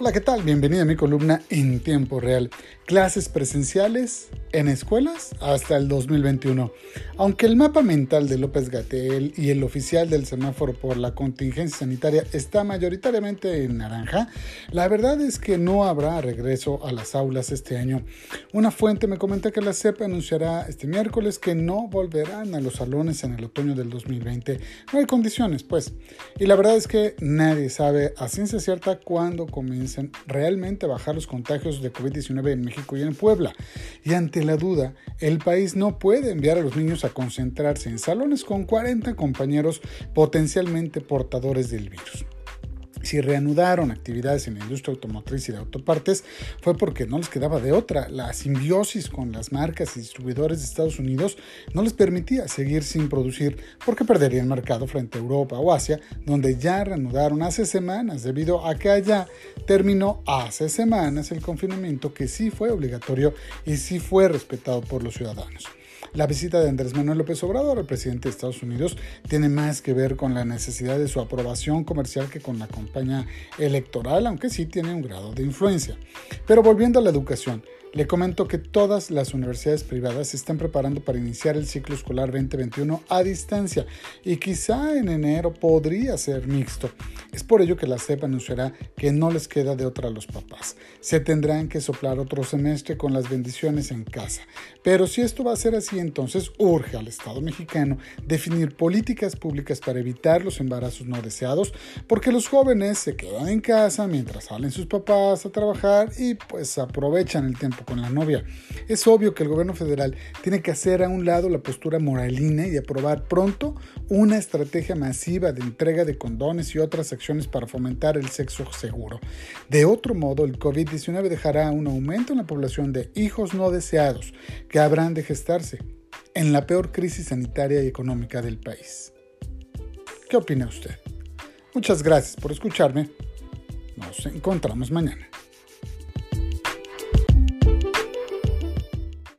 Hola, ¿qué tal? Bienvenido a mi columna en tiempo real. Clases presenciales en escuelas hasta el 2021. Aunque el mapa mental de López Gatel y el oficial del semáforo por la contingencia sanitaria está mayoritariamente en naranja, la verdad es que no habrá regreso a las aulas este año. Una fuente me comenta que la CEP anunciará este miércoles que no volverán a los salones en el otoño del 2020. No hay condiciones, pues. Y la verdad es que nadie sabe a ciencia cierta cuándo comienza realmente a bajar los contagios de COVID-19 en México y en Puebla. Y ante la duda, el país no puede enviar a los niños a concentrarse en salones con 40 compañeros potencialmente portadores del virus si reanudaron actividades en la industria automotriz y de autopartes fue porque no les quedaba de otra. La simbiosis con las marcas y distribuidores de Estados Unidos no les permitía seguir sin producir porque perderían mercado frente a Europa o Asia, donde ya reanudaron hace semanas debido a que allá terminó hace semanas el confinamiento que sí fue obligatorio y sí fue respetado por los ciudadanos. La visita de Andrés Manuel López Obrador, el presidente de Estados Unidos, tiene más que ver con la necesidad de su aprobación comercial que con la campaña electoral, aunque sí tiene un grado de influencia. Pero volviendo a la educación, le comento que todas las universidades privadas se están preparando para iniciar el ciclo escolar 2021 a distancia y quizá en enero podría ser mixto. Es por ello que la CEP anunciará que no les queda de otra a los papás. Se tendrán que soplar otro semestre con las bendiciones en casa. Pero si esto va a ser así, entonces urge al Estado mexicano definir políticas públicas para evitar los embarazos no deseados, porque los jóvenes se quedan en casa mientras salen sus papás a trabajar y pues aprovechan el con la novia. Es obvio que el gobierno federal tiene que hacer a un lado la postura moralina y aprobar pronto una estrategia masiva de entrega de condones y otras acciones para fomentar el sexo seguro. De otro modo, el COVID-19 dejará un aumento en la población de hijos no deseados que habrán de gestarse en la peor crisis sanitaria y económica del país. ¿Qué opina usted? Muchas gracias por escucharme. Nos encontramos mañana.